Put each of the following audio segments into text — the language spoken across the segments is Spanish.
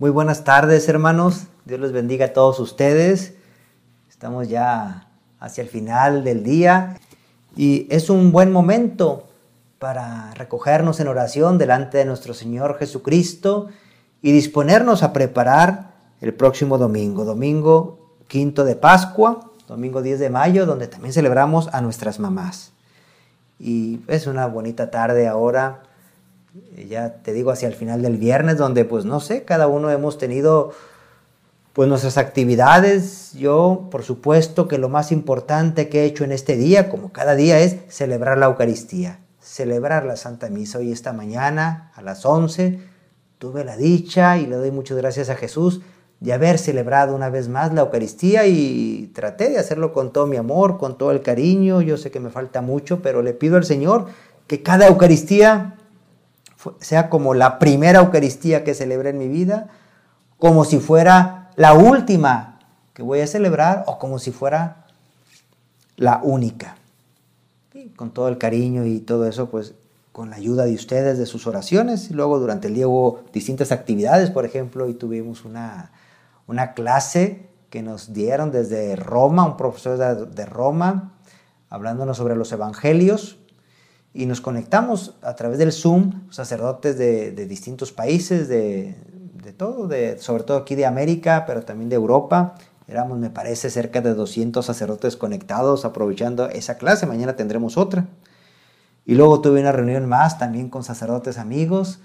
Muy buenas tardes, hermanos. Dios les bendiga a todos ustedes. Estamos ya hacia el final del día y es un buen momento para recogernos en oración delante de nuestro Señor Jesucristo y disponernos a preparar el próximo domingo, domingo quinto de Pascua, domingo 10 de mayo, donde también celebramos a nuestras mamás. Y es una bonita tarde ahora ya te digo, hacia el final del viernes, donde pues no sé, cada uno hemos tenido pues nuestras actividades. Yo, por supuesto, que lo más importante que he hecho en este día, como cada día, es celebrar la Eucaristía, celebrar la Santa Misa. Hoy esta mañana, a las 11, tuve la dicha y le doy muchas gracias a Jesús de haber celebrado una vez más la Eucaristía y traté de hacerlo con todo mi amor, con todo el cariño. Yo sé que me falta mucho, pero le pido al Señor que cada Eucaristía sea como la primera Eucaristía que celebré en mi vida, como si fuera la última que voy a celebrar o como si fuera la única. Con todo el cariño y todo eso, pues con la ayuda de ustedes, de sus oraciones. Y luego durante el día hubo distintas actividades, por ejemplo, y tuvimos una, una clase que nos dieron desde Roma, un profesor de, de Roma, hablándonos sobre los evangelios y nos conectamos a través del Zoom, sacerdotes de, distintos países, de, todo, de, sobre todo aquí de América, pero también de Europa. Éramos, me parece, cerca de 200 sacerdotes conectados aprovechando esa clase. Mañana tendremos otra. Y luego tuve una reunión más también con sacerdotes amigos,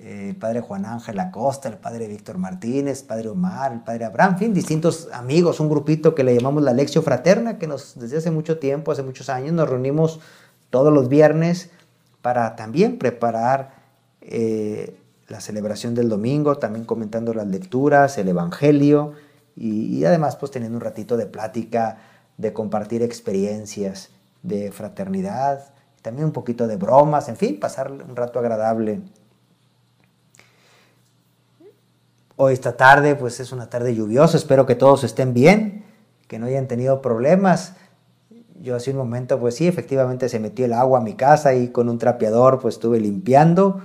el padre Juan Ángel Acosta, el padre Víctor Martínez, el padre Omar, el padre Abraham, en fin, distintos amigos, un grupito que le llamamos la Lección Fraterna, que nos, desde hace mucho tiempo, hace muchos años, nos reunimos todos los viernes para también preparar eh, la celebración del domingo, también comentando las lecturas, el Evangelio y, además pues teniendo un ratito de plática, de compartir experiencias de fraternidad, también un poquito de bromas, en fin, pasar un rato agradable. Hoy esta tarde pues es una tarde lluviosa, espero que todos estén bien, que no hayan tenido problemas yo hace un momento, pues sí, efectivamente se metió el agua a mi casa y con un trapeador pues estuve limpiando.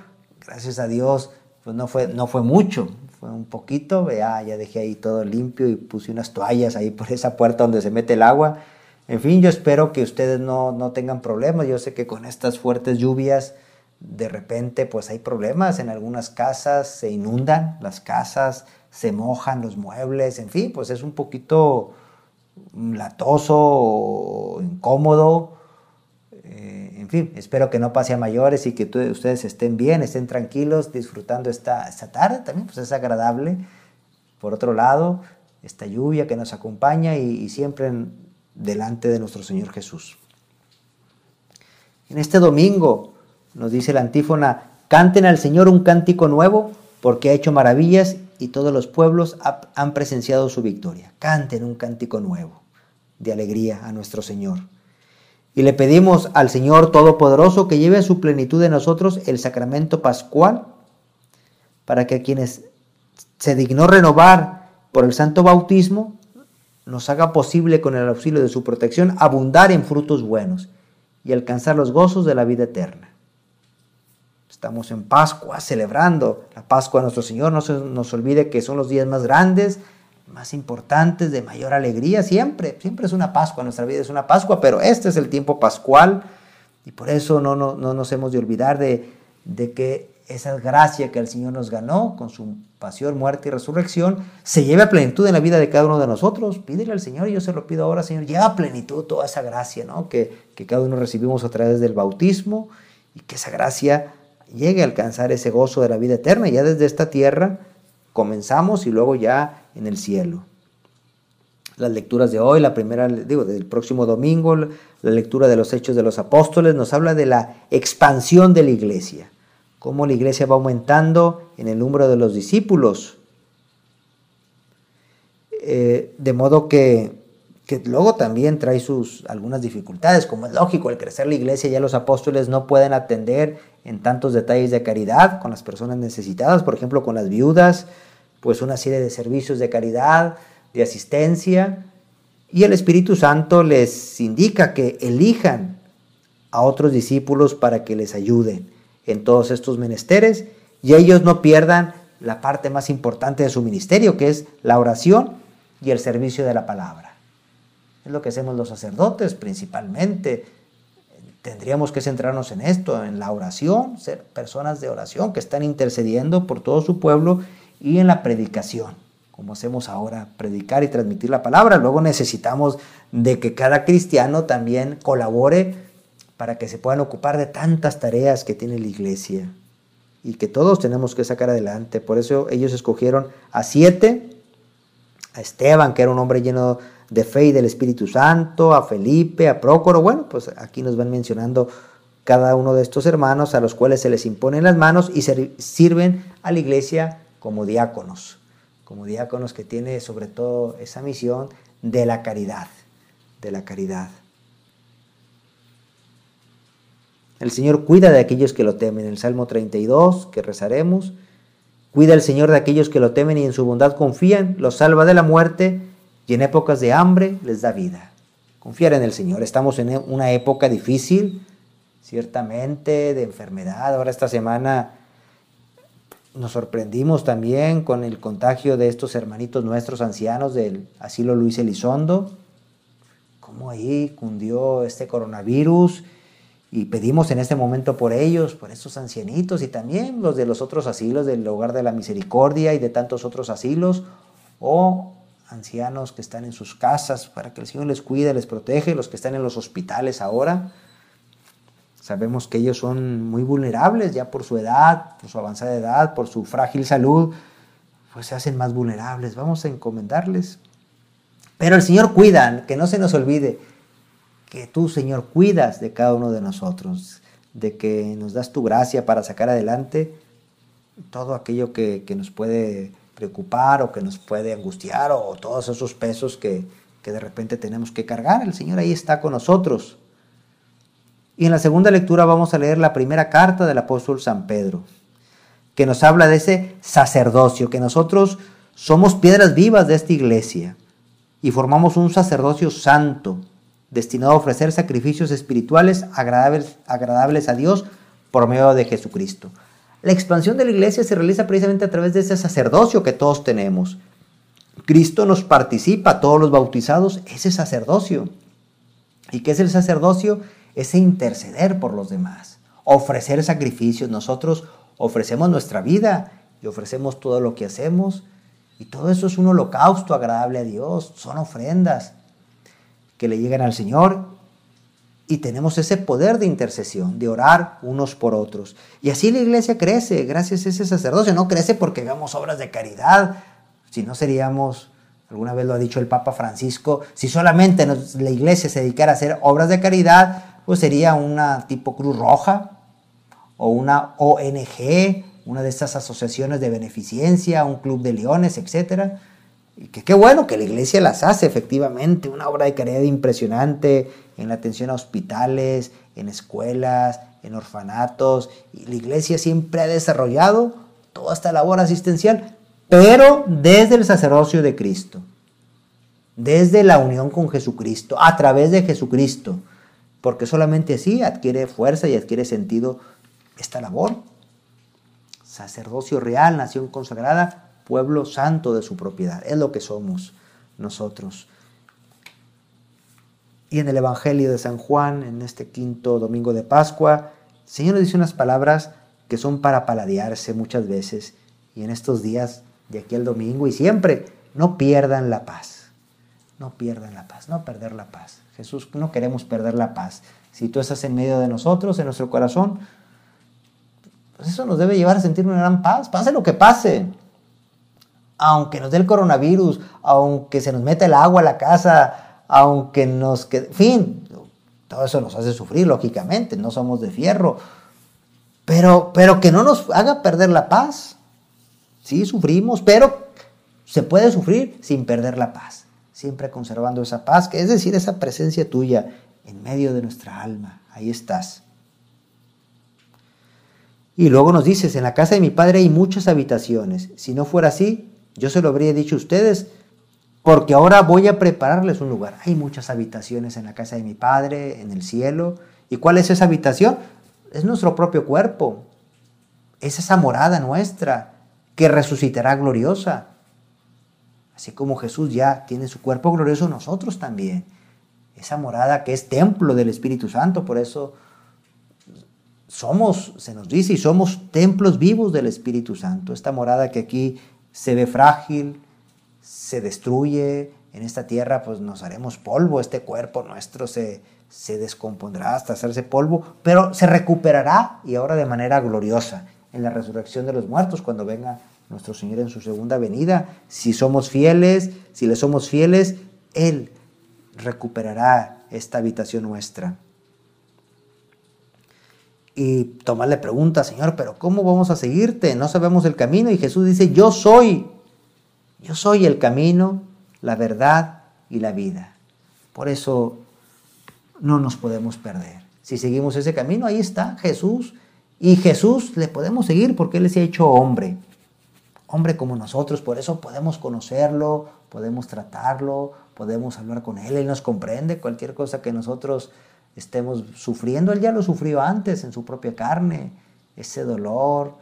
Gracias a Dios, pues no fue, no fue mucho, fue un poquito, ya, ya dejé ahí todo limpio y puse unas toallas ahí por esa puerta donde se mete el agua. En fin, yo espero que ustedes no, no tengan problemas. Yo sé que con estas fuertes lluvias, de repente pues hay problemas. En algunas casas se inundan las casas, se mojan los muebles, en fin, pues es un poquito latoso o incómodo. Eh, en fin, espero que no pase a mayores y que ustedes estén bien, estén tranquilos, disfrutando esta, esta tarde. También pues es agradable. Por otro lado, esta lluvia que nos acompaña y, siempre delante de nuestro Señor Jesús. En este domingo nos dice la antífona, canten al Señor un cántico nuevo porque ha hecho maravillas y todos los pueblos han presenciado su victoria. Canten un cántico nuevo de alegría a nuestro Señor. Y le pedimos al Señor Todopoderoso que lleve a su plenitud de nosotros el sacramento pascual, para que a quienes se dignó renovar por el santo bautismo, nos haga posible con el auxilio de su protección abundar en frutos buenos y alcanzar los gozos de la vida eterna. Estamos en Pascua, celebrando la Pascua de nuestro Señor. No se nos olvide que son los días más grandes, más importantes, de mayor alegría. Siempre, siempre es una Pascua, nuestra vida es una Pascua, pero este es el tiempo pascual y por eso no, no, no nos hemos de olvidar de, de que esa gracia que el Señor nos ganó con su pasión, muerte y resurrección, se lleve a plenitud en la vida de cada uno de nosotros. Pídele al Señor, y yo se lo pido ahora, Señor, lleva a plenitud toda esa gracia ¿no? que, que cada uno recibimos a través del bautismo y que esa gracia llegue a alcanzar ese gozo de la vida eterna. Ya desde esta tierra comenzamos y luego ya en el cielo. Las lecturas de hoy, la primera, digo, del próximo domingo, la lectura de los Hechos de los Apóstoles, nos habla de la expansión de la iglesia, cómo la iglesia va aumentando en el número de los discípulos. Eh, de modo que que luego también trae sus algunas dificultades, como es lógico, al crecer la iglesia ya los apóstoles no pueden atender en tantos detalles de caridad con las personas necesitadas, por ejemplo, con las viudas, pues una serie de servicios de caridad, de asistencia, y el Espíritu Santo les indica que elijan a otros discípulos para que les ayuden en todos estos menesteres y ellos no pierdan la parte más importante de su ministerio, que es la oración y el servicio de la palabra. Es lo que hacemos los sacerdotes principalmente. Tendríamos que centrarnos en esto, en la oración, ser personas de oración que están intercediendo por todo su pueblo y en la predicación, como hacemos ahora, predicar y transmitir la palabra. Luego necesitamos de que cada cristiano también colabore para que se puedan ocupar de tantas tareas que tiene la iglesia y que todos tenemos que sacar adelante. Por eso ellos escogieron a siete, a Esteban, que era un hombre lleno de fe y del Espíritu Santo, a Felipe, a Prócoro. Bueno, pues aquí nos van mencionando cada uno de estos hermanos a los cuales se les imponen las manos y sirven a la iglesia como diáconos, como diáconos que tiene sobre todo esa misión de la caridad, de la caridad. El Señor cuida de aquellos que lo temen. El Salmo 32, que rezaremos, cuida el Señor de aquellos que lo temen y en su bondad confían, los salva de la muerte y en épocas de hambre les da vida. Confiar en el Señor. Estamos en una época difícil, ciertamente, de enfermedad. Ahora esta semana nos sorprendimos también con el contagio de estos hermanitos nuestros ancianos del asilo Luis Elizondo. Cómo ahí cundió este coronavirus y pedimos en este momento por ellos, por estos ancianitos y también los de los otros asilos del Hogar de la Misericordia y de tantos otros asilos o ancianos que están en sus casas para que el Señor les cuide, les protege, los que están en los hospitales ahora. Sabemos que ellos son muy vulnerables ya por su edad, por su avanzada edad, por su frágil salud, pues se hacen más vulnerables. Vamos a encomendarles. Pero el Señor cuida, que no se nos olvide, que tú, Señor, cuidas de cada uno de nosotros, de que nos das tu gracia para sacar adelante todo aquello que, nos puede preocupar o que nos puede angustiar o todos esos pesos que, que de repente tenemos que cargar. El Señor ahí está con nosotros. Y en la segunda lectura vamos a leer la primera carta del apóstol San Pedro, que nos habla de ese sacerdocio, que nosotros somos piedras vivas de esta iglesia y formamos un sacerdocio santo, destinado a ofrecer sacrificios espirituales agradables, a Dios por medio de Jesucristo. La expansión de la iglesia se realiza precisamente a través de ese sacerdocio que todos tenemos. Cristo nos participa, todos los bautizados, ese sacerdocio. ¿Y qué es el sacerdocio? Ese interceder por los demás, ofrecer sacrificios. Nosotros ofrecemos nuestra vida y ofrecemos todo lo que hacemos. Y todo eso es un holocausto agradable a Dios, son ofrendas que le llegan al Señor y tenemos ese poder de intercesión, de orar unos por otros. Y así la iglesia crece, gracias a ese sacerdocio. No crece porque hagamos obras de caridad, si no seríamos, alguna vez lo ha dicho el Papa Francisco, si solamente la iglesia se dedicara a hacer obras de caridad, pues sería una tipo Cruz Roja o una ONG, una de estas asociaciones de beneficencia, un club de leones, etcétera y que qué bueno que la iglesia las hace efectivamente, una obra de caridad impresionante en la atención a hospitales, en escuelas, en orfanatos. Y la iglesia siempre ha desarrollado toda esta labor asistencial, pero desde el sacerdocio de Cristo, desde la unión con Jesucristo, a través de Jesucristo, porque solamente así adquiere fuerza y adquiere sentido esta labor. Sacerdocio real, nación consagrada, pueblo santo de su propiedad. Es lo que somos nosotros. Y en el Evangelio de San Juan, en este quinto domingo de Pascua, el Señor nos dice unas palabras que son para paladearse muchas veces. Y en estos días, de aquí al domingo y siempre, no pierdan la paz. No pierdan la paz, no perder la paz. Jesús, no queremos perder la paz. Si tú estás en medio de nosotros, en nuestro corazón, pues eso nos debe llevar a sentir una gran paz. Pase lo que pase aunque nos dé el coronavirus, aunque se nos meta el agua a la casa, aunque nos quede, fin, todo eso nos hace sufrir, lógicamente, no somos de fierro, pero, pero que no nos haga perder la paz. Sí, sufrimos, pero se puede sufrir sin perder la paz, siempre conservando esa paz, que es decir, esa presencia tuya en medio de nuestra alma, ahí estás. Y luego nos dices, en la casa de mi padre hay muchas habitaciones, si no fuera así, yo se lo habría dicho a ustedes, porque ahora voy a prepararles un lugar. Hay muchas habitaciones en la casa de mi Padre, en el cielo. ¿Y cuál es esa habitación? Es nuestro propio cuerpo. Es esa morada nuestra. que resucitará gloriosa. Así como Jesús ya tiene su cuerpo glorioso, nosotros también. Esa morada que es templo del Espíritu Santo, por eso somos, se nos dice, y somos templos vivos del Espíritu Santo. Esta morada que aquí se ve frágil, se destruye, en esta tierra pues nos haremos polvo, este cuerpo nuestro se, se descompondrá hasta hacerse polvo, pero se recuperará y ahora de manera gloriosa en la resurrección de los muertos cuando venga nuestro Señor en su segunda venida. Si somos fieles, si le somos fieles, Él recuperará esta habitación nuestra. Y Tomás le pregunta, Señor, pero ¿cómo vamos a seguirte? No sabemos el camino. Y Jesús dice, yo soy, yo soy el camino, la verdad y la vida. Por eso no nos podemos perder. Si seguimos ese camino, ahí está Jesús. Y Jesús le podemos seguir porque Él se ha hecho hombre. Hombre como nosotros, por eso podemos conocerlo, podemos tratarlo, podemos hablar con Él, Él nos comprende cualquier cosa que nosotros estemos sufriendo. Él ya lo sufrió antes en su propia carne, ese dolor,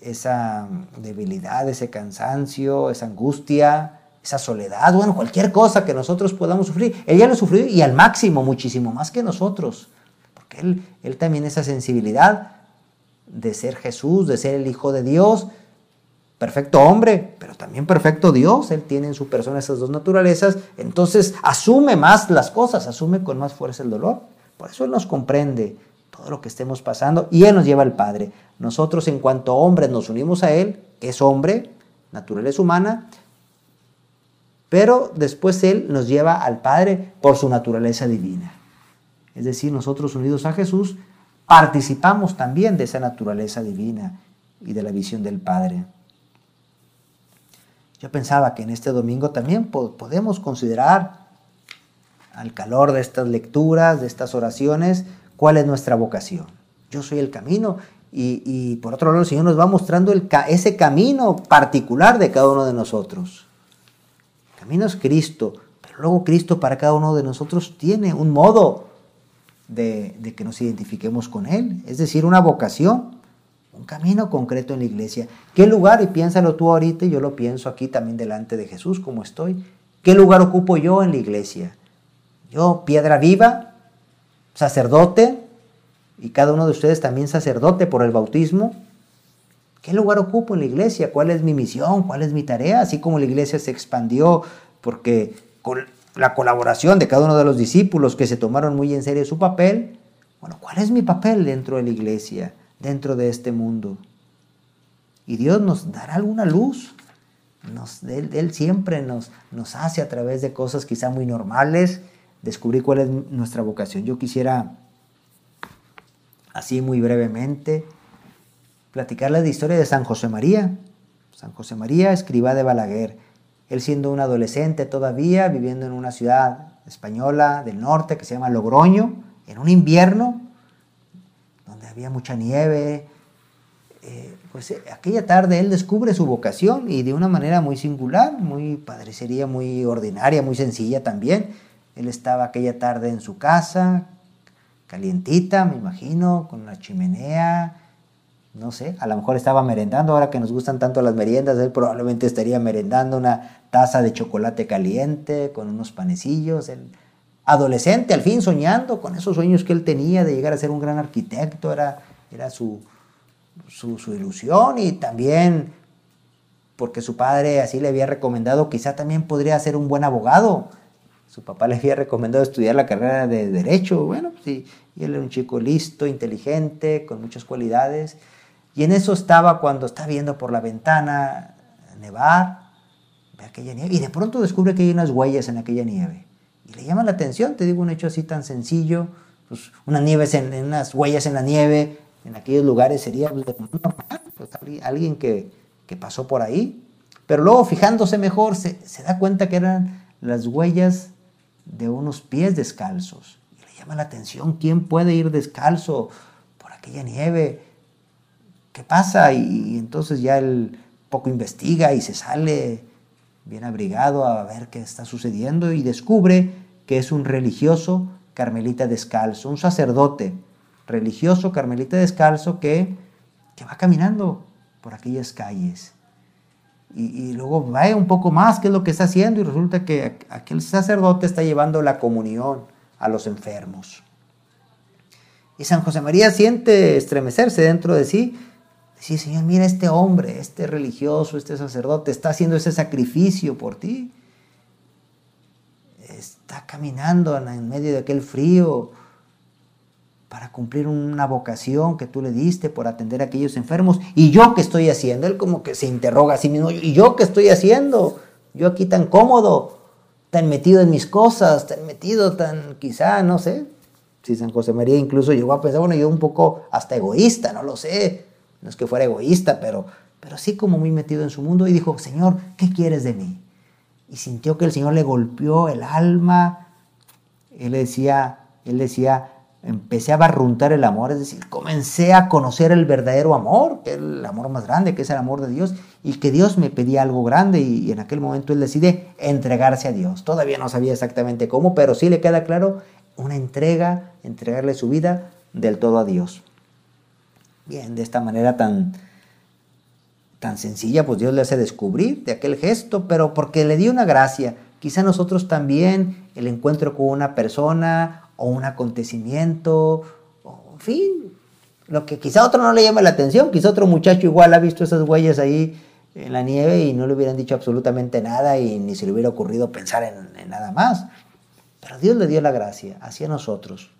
esa debilidad, ese cansancio, esa angustia, esa soledad, bueno, cualquier cosa que nosotros podamos sufrir. Él ya lo sufrió y al máximo, muchísimo más que nosotros, porque él, él también esa sensibilidad de ser Jesús, de ser el Hijo de Dios, perfecto hombre, pero también perfecto Dios. Él tiene en su persona esas dos naturalezas. Entonces asume más las cosas, asume con más fuerza el dolor. Por eso Él nos comprende todo lo que estemos pasando y Él nos lleva al Padre. Nosotros en cuanto hombres nos unimos a Él, es hombre, naturaleza humana, pero después Él nos lleva al Padre por su naturaleza divina. Es decir, nosotros unidos a Jesús participamos también de esa naturaleza divina y de la visión del Padre. Yo pensaba que en este domingo también podemos considerar al calor de estas lecturas, de estas oraciones, cuál es nuestra vocación. Yo soy el camino y, por otro lado el Señor nos va mostrando ese camino particular de cada uno de nosotros. El camino es Cristo, pero luego Cristo para cada uno de nosotros tiene un modo de, de que nos identifiquemos con Él, es decir, una vocación un camino concreto en la iglesia. ¿Qué lugar? Y piénsalo tú ahorita yo lo pienso aquí también delante de Jesús, como estoy. ¿Qué lugar ocupo yo en la iglesia? Yo, piedra viva, sacerdote, y cada uno de ustedes también sacerdote por el bautismo. ¿Qué lugar ocupo en la iglesia? ¿Cuál es mi misión? ¿Cuál es mi tarea? Así como la iglesia se expandió porque con la colaboración de cada uno de los discípulos que se tomaron muy en serio su papel, bueno, ¿cuál es mi papel dentro de la iglesia? Dentro de este mundo. Y Dios nos dará alguna luz. Nos, él, siempre nos, nos hace a través de cosas quizá muy normales descubrir cuál es nuestra vocación. Yo quisiera, así muy brevemente, platicarles la historia de San José María. San José María, escriba de Balaguer. Él siendo un adolescente todavía, viviendo en una ciudad española del norte que se llama Logroño, en un invierno, había mucha nieve. Eh, pues eh, aquella tarde él descubre su vocación y de una manera muy singular, muy padrecería, muy ordinaria, muy sencilla también. Él estaba aquella tarde en su casa, calientita, me imagino, con una chimenea, no sé, a lo mejor estaba merendando, ahora que nos gustan tanto las meriendas, él probablemente estaría merendando una taza de chocolate caliente con unos panecillos, él adolescente, al fin soñando con esos sueños que él tenía de llegar a ser un gran arquitecto, era, era su, su, ilusión y también porque su padre así le había recomendado, quizá también podría ser un buen abogado. Su papá le había recomendado estudiar la carrera de Derecho. Bueno, sí, y él era un chico listo, inteligente, con muchas cualidades. Y en eso estaba cuando está viendo por la ventana nevar, ve aquella nieve, y de pronto descubre que hay unas huellas en aquella nieve. Y le llama la atención, te digo, un hecho así tan sencillo, pues unas nieves en, unas huellas en la nieve, en aquellos lugares sería pues, pues alguien que, que, pasó por ahí. Pero luego fijándose mejor se, se, da cuenta que eran las huellas de unos pies descalzos. Y le llama la atención, ¿quién puede ir descalzo por aquella nieve? ¿Qué pasa? Y, y entonces ya él poco investiga y se sale bien abrigado a ver qué está sucediendo y descubre que es un religioso carmelita descalzo, un sacerdote religioso carmelita descalzo que, que va caminando por aquellas calles. Y, luego va un poco más, qué es lo que está haciendo, y resulta que aquel sacerdote está llevando la comunión a los enfermos. Y San José María siente estremecerse dentro de sí, decir, Señor, mira este hombre, este religioso, este sacerdote, está haciendo ese sacrificio por ti. Está caminando en medio de aquel frío, para cumplir una vocación que tú le diste por atender a aquellos enfermos. ¿Y yo qué estoy haciendo? Él como que se interroga a sí mismo. ¿Y yo qué estoy haciendo? Yo aquí tan cómodo, tan metido en mis cosas, tan metido, tan quizá, no sé. Si San José María incluso llegó a pensar, bueno, yo un poco hasta egoísta, no lo sé. No es que fuera egoísta, pero, pero sí como muy metido en su mundo y dijo, Señor, ¿qué quieres de mí? Y sintió que el Señor le golpeó el alma. Él decía, él decía, empecé a barruntar el amor, es decir, comencé a conocer el verdadero amor, que es el amor más grande, que es el amor de Dios, y que Dios me pedía algo grande y, en aquel momento él decide entregarse a Dios. Todavía no sabía exactamente cómo, pero sí le queda claro una entrega, entregarle su vida del todo a Dios. Bien, de esta manera tan, tan sencilla, pues Dios le hace descubrir de aquel gesto, pero porque le dio una gracia. Quizá nosotros también el encuentro con una persona o un acontecimiento, o, en fin, lo que quizá otro no le llame la atención, quizá otro muchacho igual ha visto esas huellas ahí en la nieve y no le hubieran dicho absolutamente nada y ni se le hubiera ocurrido pensar en, nada más. Pero Dios le dio la gracia hacia nosotros.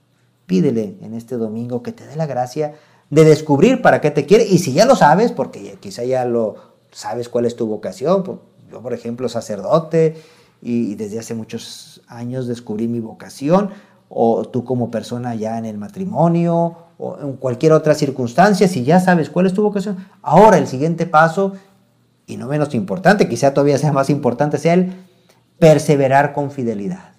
Pídele en este domingo que te dé la gracia de descubrir para qué te quiere. Y si ya lo sabes, porque quizá ya lo sabes cuál es tu vocación, yo por ejemplo sacerdote y desde hace muchos años descubrí mi vocación, o tú como persona ya en el matrimonio o en cualquier otra circunstancia, si ya sabes cuál es tu vocación, ahora el siguiente paso, y no menos importante, quizá todavía sea más importante, sea el perseverar con fidelidad.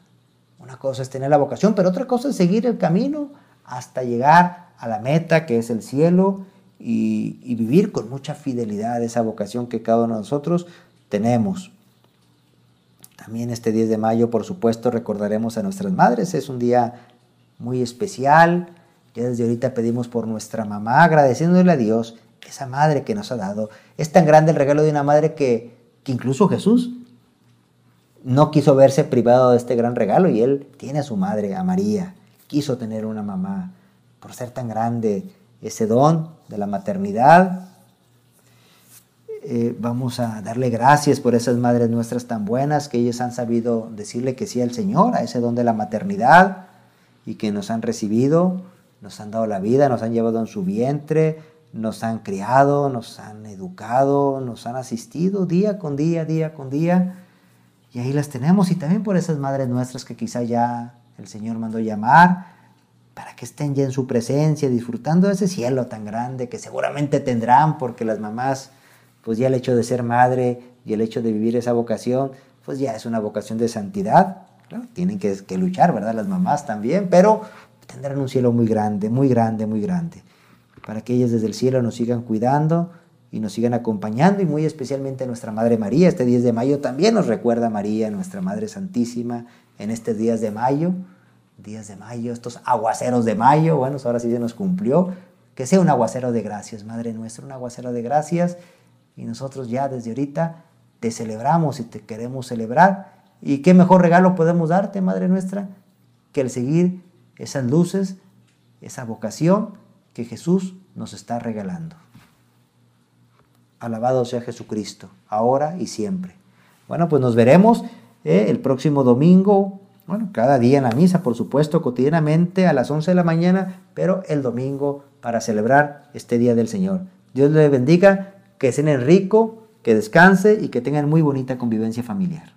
Una cosa es tener la vocación, pero otra cosa es seguir el camino hasta llegar a la meta que es el cielo y, vivir con mucha fidelidad esa vocación que cada uno de nosotros tenemos. También este 10 de mayo, por supuesto, recordaremos a nuestras madres. Es un día muy especial. Ya desde ahorita pedimos por nuestra mamá, agradeciéndole a Dios esa madre que nos ha dado. Es tan grande el regalo de una madre que, que incluso Jesús no quiso verse privado de este gran regalo y él tiene a su madre, a María. Quiso tener una mamá por ser tan grande ese don de la maternidad eh, vamos a darle gracias por esas madres nuestras tan buenas que ellas han sabido decirle que sí al Señor, a ese don de la maternidad y que nos han recibido, nos han dado la vida, nos han llevado en su vientre, nos han criado, nos han educado, nos han asistido día con día, día con día. Y ahí las tenemos y también por esas madres nuestras que quizá ya el Señor mandó llamar para que estén ya en su presencia, disfrutando de ese cielo tan grande que seguramente tendrán porque las mamás pues ya el hecho de ser madre y el hecho de vivir esa vocación, pues ya es una vocación de santidad. tienen que, luchar, ¿verdad? Las mamás también, pero tendrán un cielo muy grande, muy grande, muy grande, para que ellas desde el cielo nos sigan cuidando y nos sigan acompañando y muy especialmente nuestra Madre María. Este 10 de mayo también nos recuerda María, nuestra Madre Santísima, en estos días de mayo, días de mayo, estos aguaceros de mayo, bueno, ahora sí se nos cumplió, que sea un aguacero de gracias, Madre nuestra, un aguacero de gracias y nosotros ya desde ahorita te celebramos y te queremos celebrar. ¿Y qué mejor regalo podemos darte, Madre nuestra, que el seguir esas luces, esa vocación que Jesús nos está regalando? Alabado sea Jesucristo, ahora y siempre. Bueno, pues nos veremos eh, el próximo domingo, bueno, cada día en la misa, por supuesto, cotidianamente a las 11 de la mañana, pero el domingo para celebrar este Día del Señor. Dios le bendiga que en rico, que descanse y que tengan muy bonita convivencia familiar.